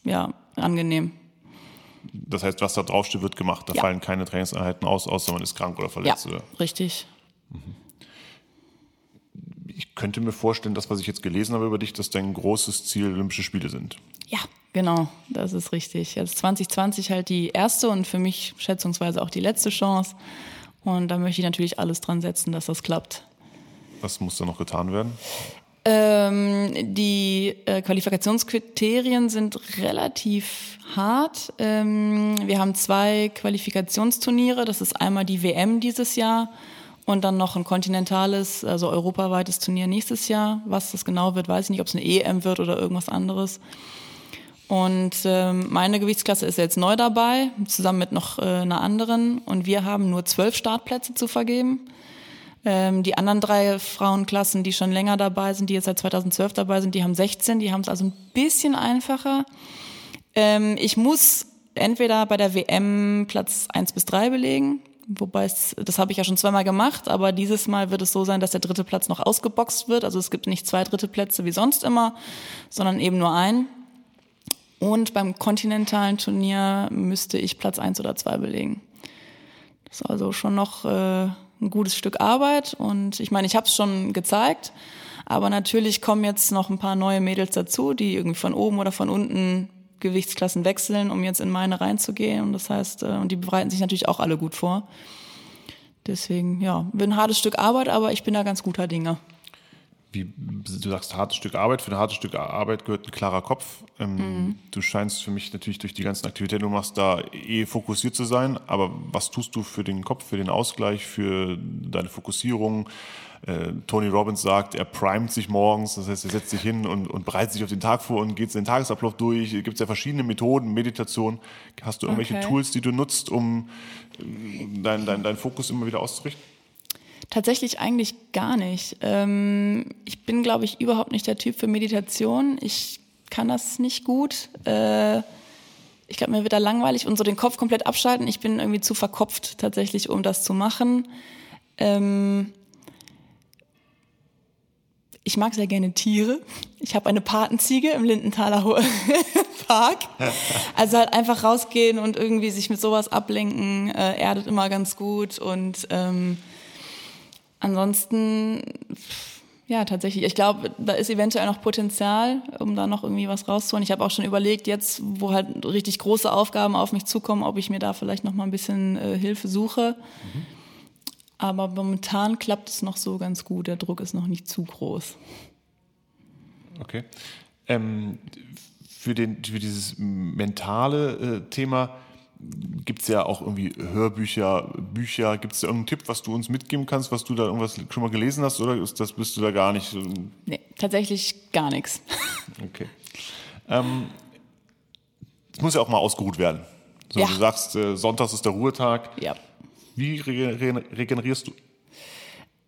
ja, angenehm. Das heißt, was da draufsteht, wird gemacht. Da ja. fallen keine Trainingseinheiten aus, außer man ist krank oder verletzt. Ja, oder? richtig. Mhm. Ich könnte mir vorstellen, das, was ich jetzt gelesen habe über dich, dass dein großes Ziel Olympische Spiele sind. Ja, genau, das ist richtig. Jetzt 2020 halt die erste und für mich schätzungsweise auch die letzte Chance. Und da möchte ich natürlich alles dran setzen, dass das klappt. Was muss da noch getan werden? Ähm, die äh, Qualifikationskriterien sind relativ hart. Ähm, wir haben zwei Qualifikationsturniere. Das ist einmal die WM dieses Jahr und dann noch ein kontinentales, also europaweites Turnier nächstes Jahr. Was das genau wird, weiß ich nicht, ob es eine EM wird oder irgendwas anderes. Und ähm, meine Gewichtsklasse ist jetzt neu dabei, zusammen mit noch äh, einer anderen. Und wir haben nur zwölf Startplätze zu vergeben. Ähm, die anderen drei Frauenklassen, die schon länger dabei sind, die jetzt seit 2012 dabei sind, die haben 16, die haben es also ein bisschen einfacher. Ähm, ich muss entweder bei der WM Platz 1 bis 3 belegen, wobei es, das habe ich ja schon zweimal gemacht, aber dieses Mal wird es so sein, dass der dritte Platz noch ausgeboxt wird. Also es gibt nicht zwei dritte Plätze wie sonst immer, sondern eben nur einen. Und beim kontinentalen Turnier müsste ich Platz 1 oder 2 belegen. Das ist also schon noch äh, ein gutes Stück Arbeit und ich meine, ich habe es schon gezeigt, aber natürlich kommen jetzt noch ein paar neue Mädels dazu, die irgendwie von oben oder von unten Gewichtsklassen wechseln, um jetzt in meine reinzugehen und das heißt, äh, und die bereiten sich natürlich auch alle gut vor. Deswegen, ja, wird ein hartes Stück Arbeit, aber ich bin da ganz guter Dinge wie du sagst, hartes Stück Arbeit. Für ein hartes Stück Arbeit gehört ein klarer Kopf. Ähm, mhm. Du scheinst für mich natürlich durch die ganzen Aktivitäten, die du machst, da eh fokussiert zu sein. Aber was tust du für den Kopf, für den Ausgleich, für deine Fokussierung? Äh, Tony Robbins sagt, er primet sich morgens, das heißt, er setzt sich hin und, und bereitet sich auf den Tag vor und geht den Tagesablauf durch. Gibt es ja verschiedene Methoden, Meditation. Hast du irgendwelche okay. Tools, die du nutzt, um äh, deinen dein, dein Fokus immer wieder auszurichten? Tatsächlich eigentlich gar nicht. Ähm, ich bin, glaube ich, überhaupt nicht der Typ für Meditation. Ich kann das nicht gut. Äh, ich glaube, mir wird da langweilig und so den Kopf komplett abschalten. Ich bin irgendwie zu verkopft tatsächlich, um das zu machen. Ähm, ich mag sehr gerne Tiere. Ich habe eine Patenziege im Lindenthaler Park. Also halt einfach rausgehen und irgendwie sich mit sowas ablenken, äh, erdet immer ganz gut und ähm, Ansonsten, ja, tatsächlich. Ich glaube, da ist eventuell noch Potenzial, um da noch irgendwie was rauszuholen. Ich habe auch schon überlegt, jetzt, wo halt richtig große Aufgaben auf mich zukommen, ob ich mir da vielleicht noch mal ein bisschen äh, Hilfe suche. Mhm. Aber momentan klappt es noch so ganz gut. Der Druck ist noch nicht zu groß. Okay. Ähm, für, den, für dieses mentale äh, Thema, gibt es ja auch irgendwie Hörbücher, Bücher. Gibt es da irgendeinen Tipp, was du uns mitgeben kannst, was du da irgendwas schon mal gelesen hast oder ist das bist du da gar nicht? Nee, tatsächlich gar nichts. Okay. Ähm, es muss ja auch mal ausgeruht werden. So, ja. Du sagst, äh, Sonntags ist der Ruhetag. Ja. Wie re re regenerierst du?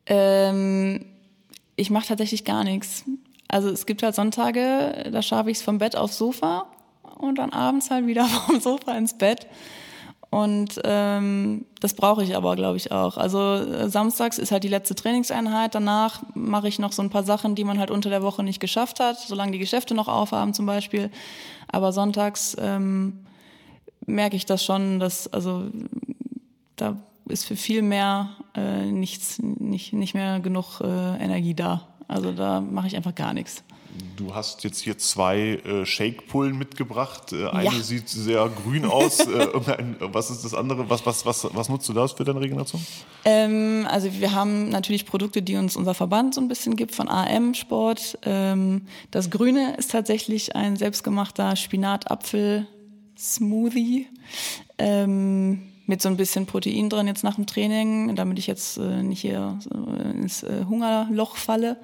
Ähm, ich mache tatsächlich gar nichts. Also es gibt halt Sonntage, da schaffe ich es vom Bett aufs Sofa und dann abends halt wieder vom Sofa ins Bett. Und ähm, das brauche ich aber, glaube ich, auch. Also äh, samstags ist halt die letzte Trainingseinheit. Danach mache ich noch so ein paar Sachen, die man halt unter der Woche nicht geschafft hat, solange die Geschäfte noch aufhaben zum Beispiel. Aber sonntags ähm, merke ich das schon, dass also da ist für viel mehr äh, nichts, nicht, nicht mehr genug äh, Energie da. Also da mache ich einfach gar nichts. Du hast jetzt hier zwei äh, Shake-Pullen mitgebracht. Äh, eine ja. sieht sehr grün aus. äh, was ist das andere? Was, was, was, was nutzt du da für deine Regeneration? Ähm, also wir haben natürlich Produkte, die uns unser Verband so ein bisschen gibt von AM Sport. Ähm, das Grüne ist tatsächlich ein selbstgemachter Spinat-Apfel-Smoothie. Ähm, mit so ein bisschen Protein drin jetzt nach dem Training, damit ich jetzt äh, nicht hier ins äh, Hungerloch falle.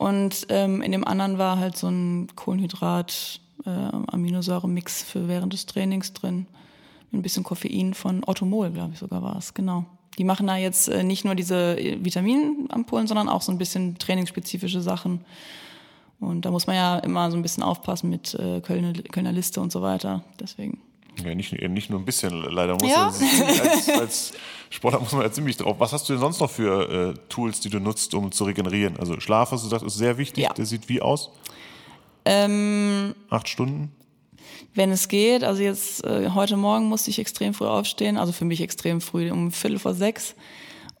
Und ähm, in dem anderen war halt so ein Kohlenhydrat, äh, für während des Trainings drin. Ein bisschen Koffein von Orthomol, glaube ich sogar war es, genau. Die machen da jetzt äh, nicht nur diese äh, Vitaminampullen, sondern auch so ein bisschen trainingsspezifische Sachen. Und da muss man ja immer so ein bisschen aufpassen mit äh, Kölner, Kölner Liste und so weiter. Deswegen. Ja, nicht, nicht nur ein bisschen, leider muss Ja. als, als Sportler muss man ja ziemlich drauf. Was hast du denn sonst noch für äh, Tools, die du nutzt, um zu regenerieren? Also Schlaf, hast du gesagt, ist sehr wichtig. Ja. Der sieht wie aus? Ähm, Acht Stunden? wenn es geht, also jetzt äh, heute Morgen musste ich extrem früh aufstehen, also für mich extrem früh, um Viertel vor sechs.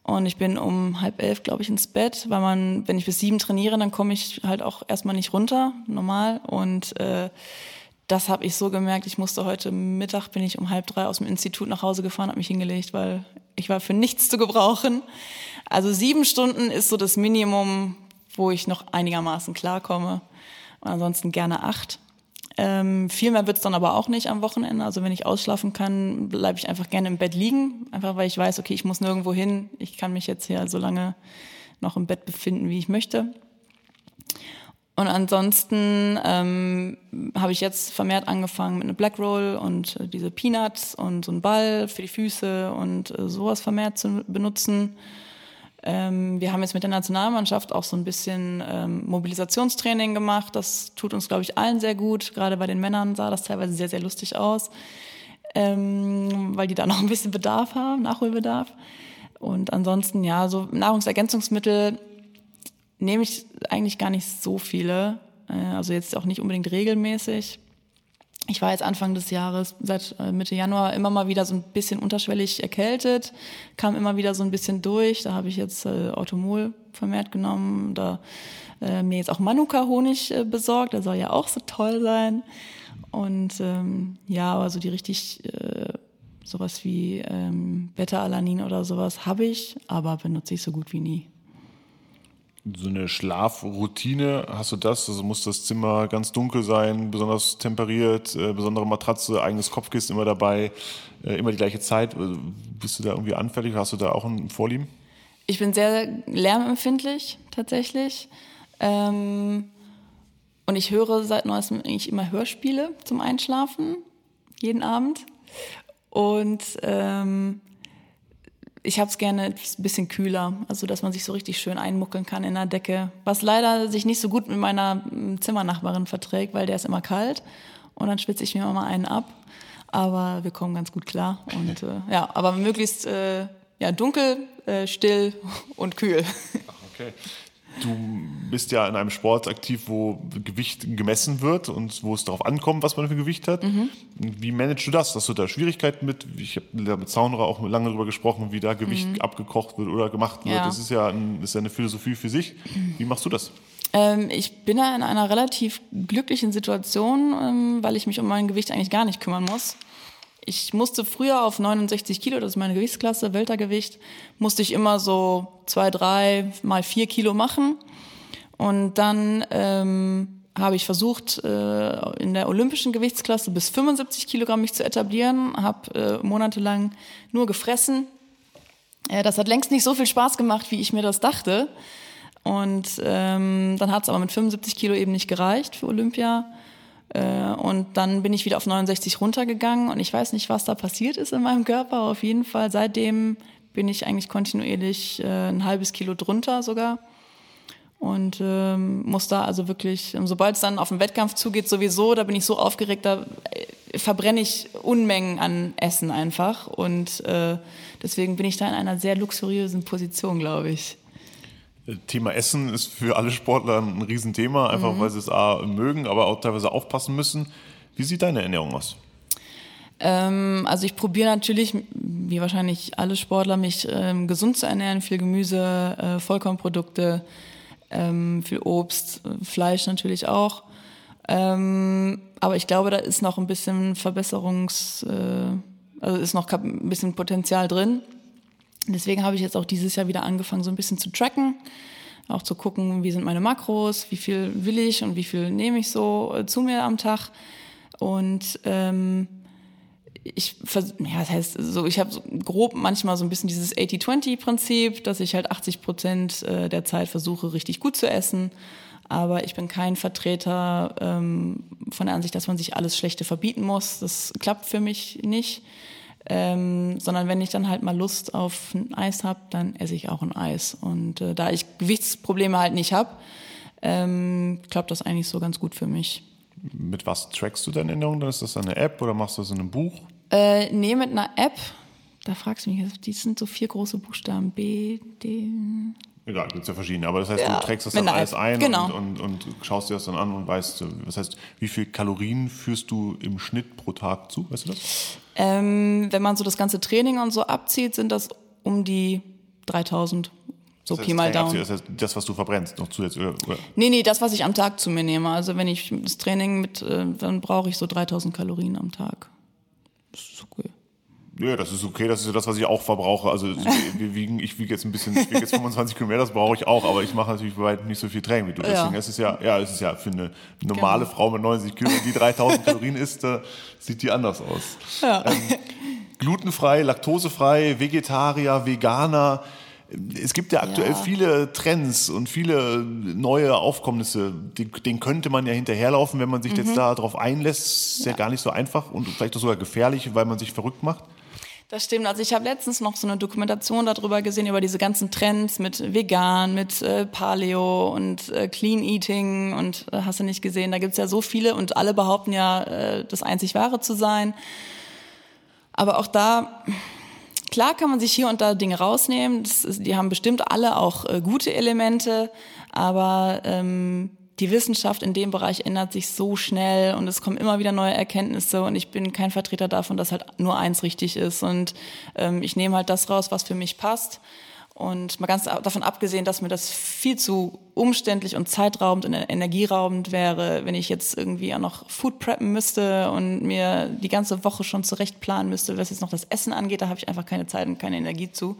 Und ich bin um halb elf, glaube ich, ins Bett, weil man, wenn ich bis sieben trainiere, dann komme ich halt auch erstmal nicht runter, normal. Und äh, das habe ich so gemerkt. Ich musste heute Mittag, bin ich um halb drei aus dem Institut nach Hause gefahren, habe mich hingelegt, weil ich war für nichts zu gebrauchen. Also sieben Stunden ist so das Minimum, wo ich noch einigermaßen klarkomme. Und ansonsten gerne acht. Ähm, viel mehr wird's dann aber auch nicht am Wochenende. Also wenn ich ausschlafen kann, bleibe ich einfach gerne im Bett liegen. Einfach weil ich weiß, okay, ich muss nirgendwo hin. Ich kann mich jetzt hier so lange noch im Bett befinden, wie ich möchte. Und ansonsten ähm, habe ich jetzt vermehrt angefangen mit einer Black Roll und äh, diese Peanuts und so einen Ball für die Füße und äh, sowas vermehrt zu benutzen. Ähm, wir haben jetzt mit der Nationalmannschaft auch so ein bisschen ähm, Mobilisationstraining gemacht. Das tut uns, glaube ich, allen sehr gut. Gerade bei den Männern sah das teilweise sehr, sehr lustig aus, ähm, weil die da noch ein bisschen Bedarf haben, Nachholbedarf. Und ansonsten, ja, so Nahrungsergänzungsmittel nehme ich eigentlich gar nicht so viele. Äh, Also jetzt auch nicht unbedingt regelmäßig. Ich war jetzt Anfang des Jahres, seit äh, Mitte Januar, immer mal wieder so ein bisschen unterschwellig erkältet, kam immer wieder so ein bisschen durch. Da habe ich jetzt äh, Orthomol vermehrt genommen, da äh, mir jetzt auch Manuka-Honig äh, besorgt, der soll ja auch so toll sein. Und ähm, ja, aber so die richtig äh, sowas wie ähm, Beta-Alanin oder sowas habe ich, aber benutze ich so gut wie nie. So eine Schlafroutine, hast du das? Also muss das Zimmer ganz dunkel sein, besonders temperiert, äh, besondere Matratze, eigenes Kopfkissen immer dabei, äh, immer die gleiche Zeit. Also Bist du da irgendwie anfällig? Hast du da auch ein Vorlieben? Ich bin sehr lärmempfindlich tatsächlich. Ähm, und ich höre seit neuestem eigentlich immer Hörspiele zum Einschlafen, jeden Abend. Und ähm, ich habe es gerne ein bisschen kühler, also dass man sich so richtig schön einmuckeln kann in der Decke. Was leider sich nicht so gut mit meiner mm, Zimmernachbarin verträgt, weil der ist immer kalt und dann schwitze ich mir immer mal einen ab. Aber wir kommen ganz gut klar. Und äh, ja, aber möglichst äh, ja, dunkel, äh, still und kühl. Okay. Du bist ja in einem Sport aktiv, wo Gewicht gemessen wird und wo es darauf ankommt, was man für Gewicht hat. Wie managst du das? Hast du da Schwierigkeiten mit? Ich habe mit Zaunerer auch lange darüber gesprochen, wie da Gewicht abgekocht wird oder gemacht wird. Ja. Das ist ja, ein, ist ja eine Philosophie für sich. Wie machst du das? Ähm, ich bin da in einer relativ glücklichen Situation, ähm, weil ich mich um mein Gewicht eigentlich gar nicht kümmern muss. Ich musste früher auf 69 Kilo, das ist meine Gewichtsklasse, Weltergewicht, musste ich immer so zwei, drei mal vier Kilo machen. Und dann ähm, habe ich versucht, äh, in der olympischen Gewichtsklasse bis 75 Kilogramm mich zu etablieren, habe äh, monatelang nur gefressen. Äh, das hat längst nicht so viel Spaß gemacht, wie ich mir das dachte. Und ähm, dann hat es aber mit 75 Kilo eben nicht gereicht für Olympia. Äh, und dann bin ich wieder auf 69 runtergegangen und ich weiß nicht, was da passiert ist in meinem Körper. Auf jeden Fall seitdem bin ich eigentlich kontinuierlich äh, ein halbes Kilo drunter sogar. Und ähm, muss da also wirklich, sobald es dann auf den Wettkampf zugeht, sowieso, da bin ich so aufgeregt, da äh, verbrenne ich Unmengen an Essen einfach. Und äh, deswegen bin ich da in einer sehr luxuriösen Position, glaube ich. Thema Essen ist für alle Sportler ein Riesenthema, einfach weil sie es A mögen, aber auch teilweise aufpassen müssen. Wie sieht deine Ernährung aus? Ähm, also ich probiere natürlich, wie wahrscheinlich alle Sportler, mich ähm, gesund zu ernähren. Viel Gemüse, äh, Vollkornprodukte, ähm, viel Obst, Fleisch natürlich auch. Ähm, aber ich glaube, da ist noch ein bisschen Verbesserungs, äh, also ist noch ein bisschen Potenzial drin. Deswegen habe ich jetzt auch dieses Jahr wieder angefangen, so ein bisschen zu tracken. Auch zu gucken, wie sind meine Makros, wie viel will ich und wie viel nehme ich so äh, zu mir am Tag. Und ähm, ich, ja, das heißt, so, ich habe so grob manchmal so ein bisschen dieses 80-20-Prinzip, dass ich halt 80 Prozent äh, der Zeit versuche, richtig gut zu essen. Aber ich bin kein Vertreter ähm, von der Ansicht, dass man sich alles Schlechte verbieten muss. Das klappt für mich nicht. Ähm, sondern wenn ich dann halt mal Lust auf ein Eis habe, dann esse ich auch ein Eis. Und äh, da ich Gewichtsprobleme halt nicht habe, ähm, klappt das eigentlich so ganz gut für mich. Mit was trackst du deine Ernährung? Ist das eine App oder machst du das in einem Buch? Äh, nee, mit einer App. Da fragst du mich, die sind so vier große Buchstaben. B, D. Egal, gibt es ja verschiedene. Aber das heißt, Ja, du trägst das dann alles ein Genau. und, und, und schaust dir das dann an und weißt, das heißt, wie viel Kalorien führst du im Schnitt pro Tag zu? Weißt du das? Ähm, wenn man so das ganze Training und so abzieht, sind das um die 3000. So Das Pi heißt, mal kein Daumen. Abzieh, Das heißt, das, was du verbrennst, noch zusätzlich. Oder, oder Nee, nee, das, was ich am Tag zu mir nehme. Also wenn ich das Training mit, äh, dann brauche ich so 3000 Kalorien am Tag. Das ist okay. Ja, das ist okay, das ist ja das, was ich auch verbrauche. Also wir wiegen, ich wiege jetzt ein bisschen, ich wiege jetzt 25 Kilometer, das brauche ich auch, aber ich mache natürlich bei weitem nicht so viel Training wie du. Deswegen Ja. ist es ja, ja, es ist ja für eine normale Genau. Frau mit 90 Kilo, die 3000 Kalorien isst, äh, sieht die anders aus. Ja. Ähm, glutenfrei, laktosefrei, Vegetarier, Veganer. Es gibt ja aktuell Ja. viele Trends und viele neue Aufkommnisse. Die- Denen könnte man ja hinterherlaufen, wenn man sich Mhm. jetzt darauf einlässt. Ist ja. gar nicht so einfach und vielleicht auch sogar gefährlich, weil man sich verrückt macht. Das stimmt. Also ich habe letztens noch so eine Dokumentation darüber gesehen, über diese ganzen Trends mit Vegan, mit äh, Paleo und äh, Clean Eating und äh, hast du nicht gesehen. Da gibt's ja so viele und alle behaupten ja, äh, das einzig Wahre zu sein. Aber auch da, klar kann man sich hier und da Dinge rausnehmen. Ist, die haben bestimmt alle auch äh, gute Elemente, aber ähm, die Wissenschaft in dem Bereich ändert sich so schnell und es kommen immer wieder neue Erkenntnisse und ich bin kein Vertreter davon, dass halt nur eins richtig ist und ähm, ich nehme halt das raus, was für mich passt. Und mal ganz davon abgesehen, dass mir das viel zu umständlich und zeitraubend und energieraubend wäre, wenn ich jetzt irgendwie auch noch Food preppen müsste und mir die ganze Woche schon zurecht planen müsste, was jetzt noch das Essen angeht, da habe ich einfach keine Zeit und keine Energie zu.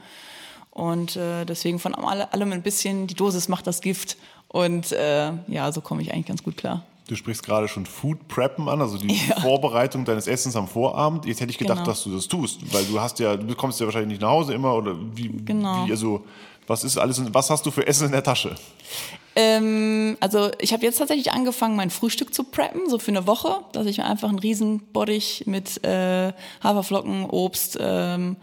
Und äh, deswegen von alle- allem ein bisschen, die Dosis macht das Gift. Und äh, ja, so komme ich eigentlich ganz gut klar. Du sprichst gerade schon Food Preppen an, also die Ja. Vorbereitung deines Essens am Vorabend. Jetzt hätte ich gedacht, Genau. dass du das tust, weil du hast ja, du kommst ja wahrscheinlich nicht nach Hause immer oder wie, Genau. wie also was ist alles, was hast du für Essen in der Tasche? Ähm, also ich habe jetzt tatsächlich angefangen, mein Frühstück zu preppen, so für eine Woche, dass ich mir einfach einen riesen Bottich mit äh, Haferflocken, Obst, ähm,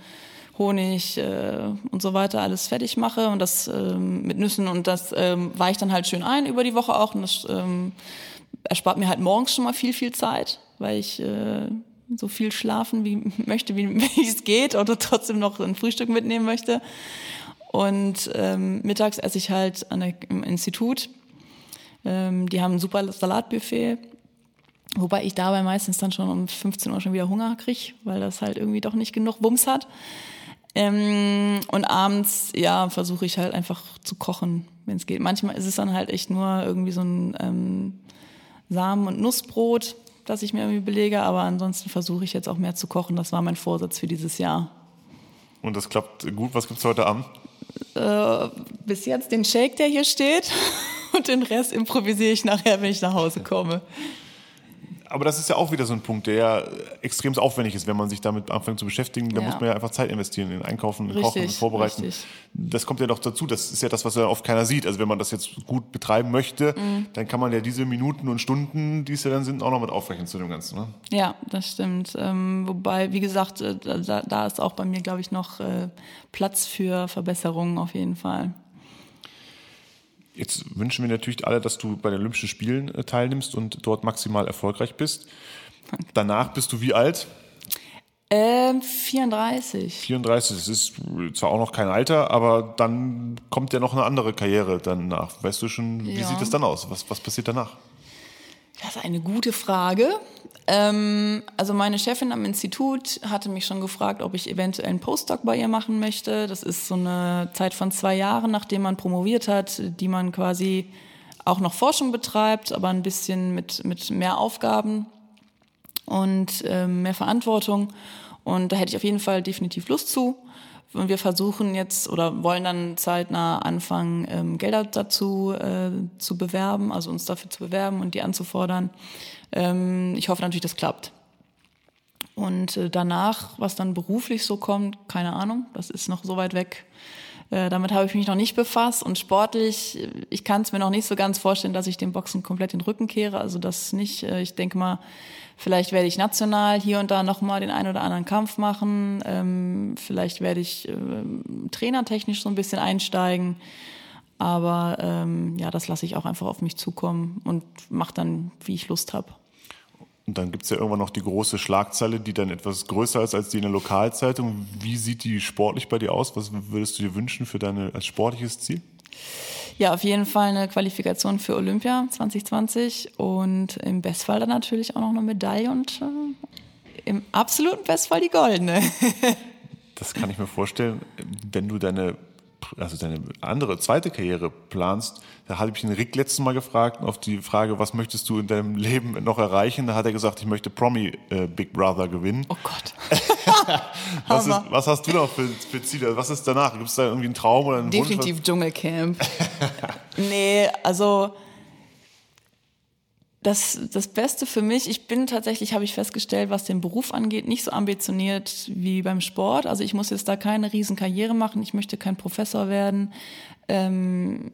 Honig äh, und so weiter alles fertig mache und das ähm, mit Nüssen und das ähm, weiche ich dann halt schön ein über die Woche auch und das ähm, erspart mir halt morgens schon mal viel, viel Zeit, weil ich äh, so viel schlafen wie möchte, wie, wie es geht oder trotzdem noch ein Frühstück mitnehmen möchte. Und ähm, mittags esse ich halt an der, im Institut. Ähm, die haben ein super Salatbuffet. Wobei ich dabei meistens dann schon um 15 Uhr schon wieder Hunger kriege, weil das halt irgendwie doch nicht genug Wumms hat. Ähm, und abends, ja, versuche ich halt einfach zu kochen, wenn es geht. Manchmal ist es dann halt echt nur irgendwie so ein ähm, Samen- und Nussbrot, das ich mir irgendwie belege. Aber ansonsten versuche ich jetzt auch mehr zu kochen. Das war mein Vorsatz für dieses Jahr. Und das klappt gut. Was gibt's heute Abend? bis jetzt den Shake, der hier steht. Und den Rest improvisiere ich nachher, wenn ich nach Hause komme. Aber das ist ja auch wieder so ein Punkt, der ja extrem aufwendig ist, wenn man sich damit anfängt zu beschäftigen. Da Ja. muss man ja einfach Zeit investieren in Einkaufen, in Kochen, in Vorbereiten. richtig. Das kommt ja noch dazu. Das ist ja das, was ja oft keiner sieht. Also wenn man das jetzt gut betreiben möchte, Mhm. dann kann man ja diese Minuten und Stunden, die es ja dann sind, auch noch mit aufrechnen zu dem Ganzen. Ne? Ja, das stimmt. Ähm, wobei, wie gesagt, äh, da, da ist auch bei mir, glaube ich, noch äh, Platz für Verbesserungen auf jeden Fall. Jetzt wünschen wir natürlich alle, dass du bei den Olympischen Spielen äh, teilnimmst und dort maximal erfolgreich bist. Danach bist du wie alt? Ähm, 34. 34. Das ist zwar auch noch kein Alter, aber dann kommt ja noch eine andere Karriere danach. Weißt du schon, wie Ja. sieht es dann aus? Was, was passiert danach? Das ist eine gute Frage. Ähm, also meine Chefin am Institut hatte mich schon gefragt, ob ich eventuell einen Postdoc bei ihr machen möchte. Das ist so eine Zeit von zwei Jahren, nachdem man promoviert hat, die man quasi auch noch Forschung betreibt, aber ein bisschen mit, mit mehr Aufgaben und ähm, mehr Verantwortung. Und da hätte ich auf jeden Fall definitiv Lust zu. Und wir versuchen jetzt oder wollen dann zeitnah anfangen, ähm, Gelder dazu äh, zu bewerben, also uns dafür zu bewerben und die anzufordern. Ähm, ich hoffe natürlich, das klappt. Und äh, danach, was dann beruflich so kommt, keine Ahnung, das ist noch so weit weg. Äh, damit habe ich mich noch nicht befasst und sportlich, ich kann es mir noch nicht so ganz vorstellen, dass ich dem Boxen komplett den Rücken kehre. Also das nicht. Äh, ich denke mal, vielleicht werde ich national hier und da nochmal den einen oder anderen Kampf machen. Ähm, vielleicht werde ich äh, trainertechnisch so ein bisschen einsteigen. Aber ähm, ja, das lasse ich auch einfach auf mich zukommen und mache dann, wie ich Lust habe. Und dann gibt es ja irgendwann noch die große Schlagzeile, die dann etwas größer ist als die in der Lokalzeitung. Wie sieht die sportlich bei dir aus? Was würdest du dir wünschen für dein als sportliches Ziel? Ja, auf jeden Fall eine Qualifikation für Olympia 2020 und im Bestfall dann natürlich auch noch eine Medaille und äh, im absoluten Bestfall die goldene. das kann ich mir vorstellen, wenn du deine also deine andere, zweite Karriere planst, da habe ich den Rick letztes Mal gefragt, auf die Frage, was möchtest du in deinem Leben noch erreichen? Da hat er gesagt, ich möchte Promi äh, Big Brother gewinnen. Oh Gott. was, ist, was, hast du noch für, für Ziele? Was ist danach? Gibt es da irgendwie einen Traum oder einen Definitiv Wunsch? Dschungelcamp. nee, also das, das Beste für mich, ich bin tatsächlich, habe ich festgestellt, was den Beruf angeht, nicht so ambitioniert wie beim Sport. Also ich muss jetzt da keine Riesenkarriere machen, ich möchte kein Professor werden. Ähm,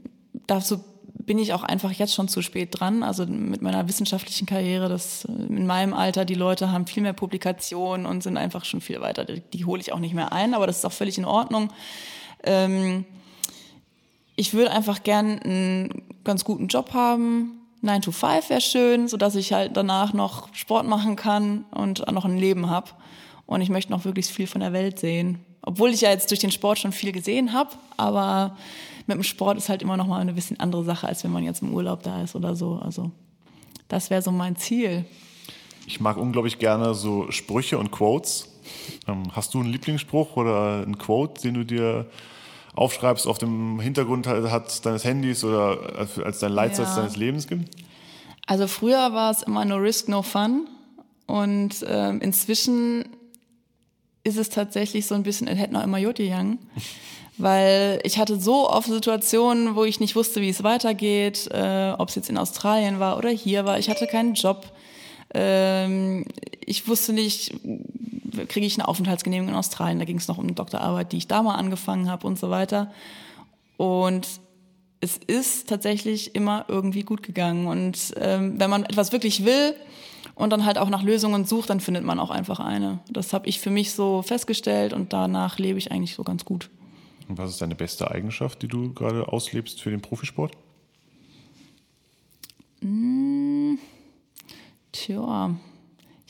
dazu bin ich auch einfach jetzt schon zu spät dran. Also mit meiner wissenschaftlichen Karriere, das in meinem Alter, die Leute haben viel mehr Publikationen und sind einfach schon viel weiter. Die, die hole ich auch nicht mehr ein, aber das ist auch völlig in Ordnung. Ähm, ich würde einfach gern einen ganz guten Job haben, 9 to 5 wäre schön, sodass ich halt danach noch Sport machen kann und noch ein Leben habe. Und ich möchte noch wirklich viel von der Welt sehen. Obwohl ich ja jetzt durch den Sport schon viel gesehen habe, aber mit dem Sport ist halt immer noch mal eine bisschen andere Sache, als wenn man jetzt im Urlaub da ist oder so. Also das wäre so mein Ziel. Ich mag unglaublich gerne so Sprüche und Quotes. Ähm, hast du einen Lieblingsspruch oder einen Quote, den du dir aufschreibst auf dem Hintergrund hat deines Handys oder als dein Leitsatz ja. deines Lebens gibt? Also früher war es immer no risk, no fun. Und ähm, inzwischen ist es tatsächlich so ein bisschen, es hätte noch immer Joti Young. Weil ich hatte so oft Situationen, wo ich nicht wusste, wie es weitergeht, äh, ob es jetzt in Australien war oder hier war. Ich hatte keinen Job. Ähm, ich wusste nicht, kriege ich eine Aufenthaltsgenehmigung in Australien. Da ging es noch um eine Doktorarbeit, die ich da mal angefangen habe und so weiter. Und es ist tatsächlich immer irgendwie gut gegangen. Und ähm, wenn man etwas wirklich will und dann halt auch nach Lösungen sucht, dann findet man auch einfach eine. Das habe ich für mich so festgestellt und danach lebe ich eigentlich so ganz gut. Und was ist deine beste Eigenschaft, die du gerade auslebst für den Profisport? Mmh, tja,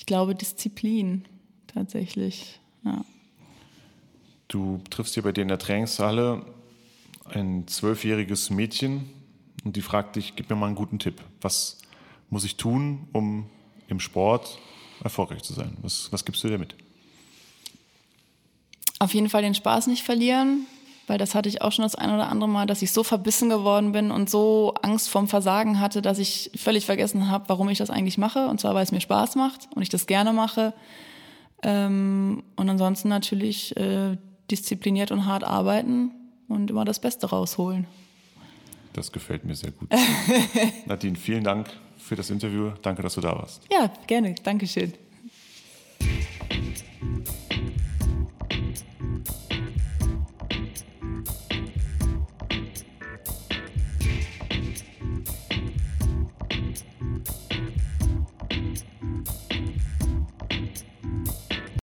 ich glaube Disziplin tatsächlich. Ja. Du triffst hier bei dir in der Trainingshalle ein zwölfjähriges Mädchen und die fragt dich, gib mir mal einen guten Tipp. Was muss ich tun, um im Sport erfolgreich zu sein? Was, was gibst du dir mit? Auf jeden Fall den Spaß nicht verlieren, weil das hatte ich auch schon das ein oder andere Mal, dass ich so verbissen geworden bin und so Angst vorm Versagen hatte, dass ich völlig vergessen habe, warum ich das eigentlich mache. Und zwar, weil es mir Spaß macht und ich das gerne mache. Ähm, und ansonsten natürlich äh, diszipliniert und hart arbeiten und immer das Beste rausholen. Das gefällt mir sehr gut. Nadine, vielen Dank für das Interview. Danke, dass du da warst. Ja, gerne. Dankeschön.